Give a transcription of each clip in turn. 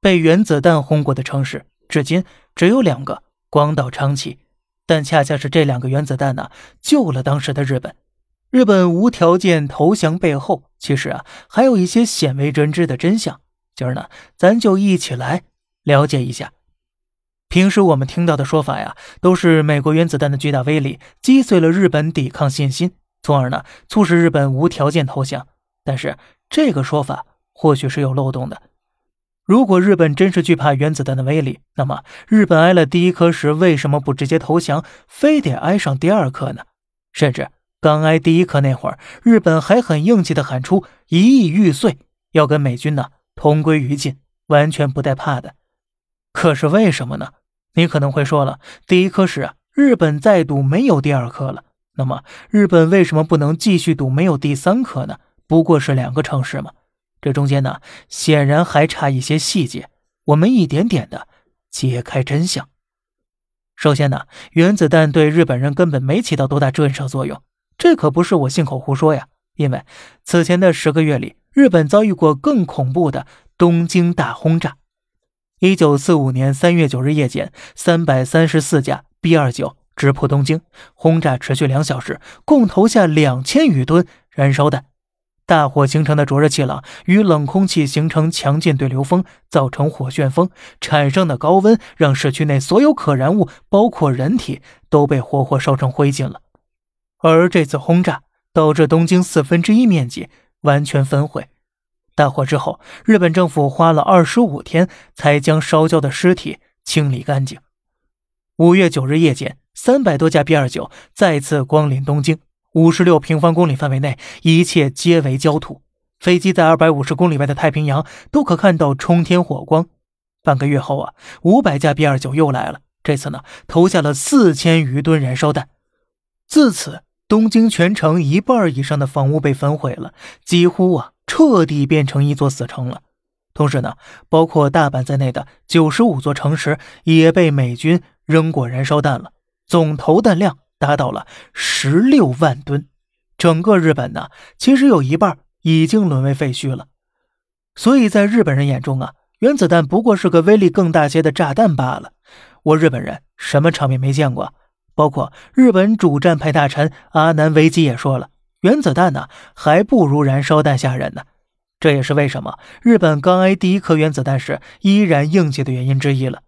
被原子弹轰过的城市，至今只有两个：广岛、长崎。但恰恰是这两个原子弹呢，救了当时的日本。日本无条件投降背后，其实啊，还有一些鲜为人知的真相。今儿呢，咱就一起来了解一下。平时我们听到的说法呀，都是美国原子弹的巨大威力击碎了日本抵抗信心，从而呢，促使日本无条件投降。但是这个说法或许是有漏洞的。如果日本真是惧怕原子弹的威力，那么日本挨了第一颗时，为什么不直接投降，非得挨上第二颗呢？甚至刚挨第一颗那会儿，日本还很硬气的喊出“一亿玉碎”，要跟美军呢同归于尽，完全不带怕的。可是为什么呢？你可能会说了，第一颗时啊，日本再赌没有第二颗了，那么日本为什么不能继续赌没有第三颗呢？不过是两个城市嘛。这中间呢，显然还差一些细节，我们一点点的揭开真相。首先呢，原子弹对日本人根本没起到多大震慑作用，这可不是我信口胡说呀。因为此前的十个月里，日本遭遇过更恐怖的东京大轰炸。一九四五年三月九日夜间，三百三十四架 B 二九直扑东京，轰炸持续两小时，共投下两千余吨燃烧弹。大火形成的灼热气浪与冷空气形成强劲对流风，造成火旋风产生的高温，让市区内所有可燃物，包括人体，都被活活烧成灰烬了。而这次轰炸导致东京四分之一面积完全焚毁。大火之后，日本政府花了二十五天才将烧焦的尸体清理干净。五月九日夜间，三百多架 B 二九再次光临东京。五十六平方公里范围内，一切皆为焦土。飞机在二百五十公里外的太平洋都可看到冲天火光。半个月后啊，五百架 B 二九又来了，这次呢，投下了四千余吨燃烧弹。自此，东京全城一半以上的房屋被焚毁了，几乎啊，彻底变成一座死城了。同时呢，包括大阪在内的九十五座城市也被美军扔过燃烧弹了，总投弹量。达到了十六万吨，整个日本呢，其实有一半已经沦为废墟了。所以在日本人眼中啊，原子弹不过是个威力更大些的炸弹罢了。我日本人什么场面没见过？包括日本主战派大臣阿南惟基也说了，原子弹呢还不如燃烧弹吓人呢。这也是为什么日本刚挨第一颗原子弹时依然硬气的原因之一了。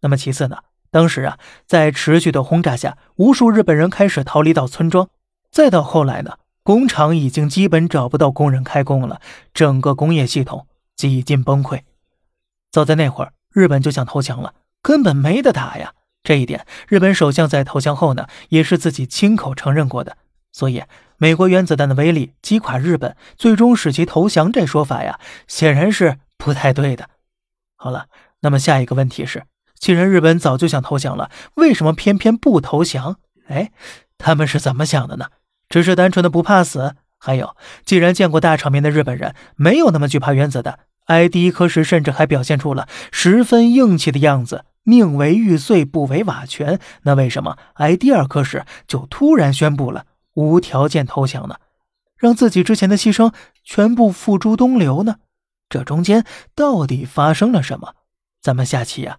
那么其次呢？当时啊，在持续的轰炸下，无数日本人开始逃离到村庄。再到后来呢，工厂已经基本找不到工人开工了，整个工业系统几近崩溃。早在那会儿，日本就想投降了，根本没得打呀。这一点，日本首相在投降后呢，也是自己亲口承认过的。所以，美国原子弹的威力击垮日本，最终使其投降，这说法呀，显然是不太对的。好了，那么下一个问题是。既然日本早就想投降了，为什么偏偏不投降？哎，他们是怎么想的呢？只是单纯的不怕死？还有，既然见过大场面的日本人没有那么惧怕原子弹，挨第一颗时甚至还表现出了十分硬气的样子，宁为玉碎不为瓦全，那为什么挨第二颗时就突然宣布了无条件投降呢？让自己之前的牺牲全部付诸东流呢？这中间到底发生了什么？咱们下期呀。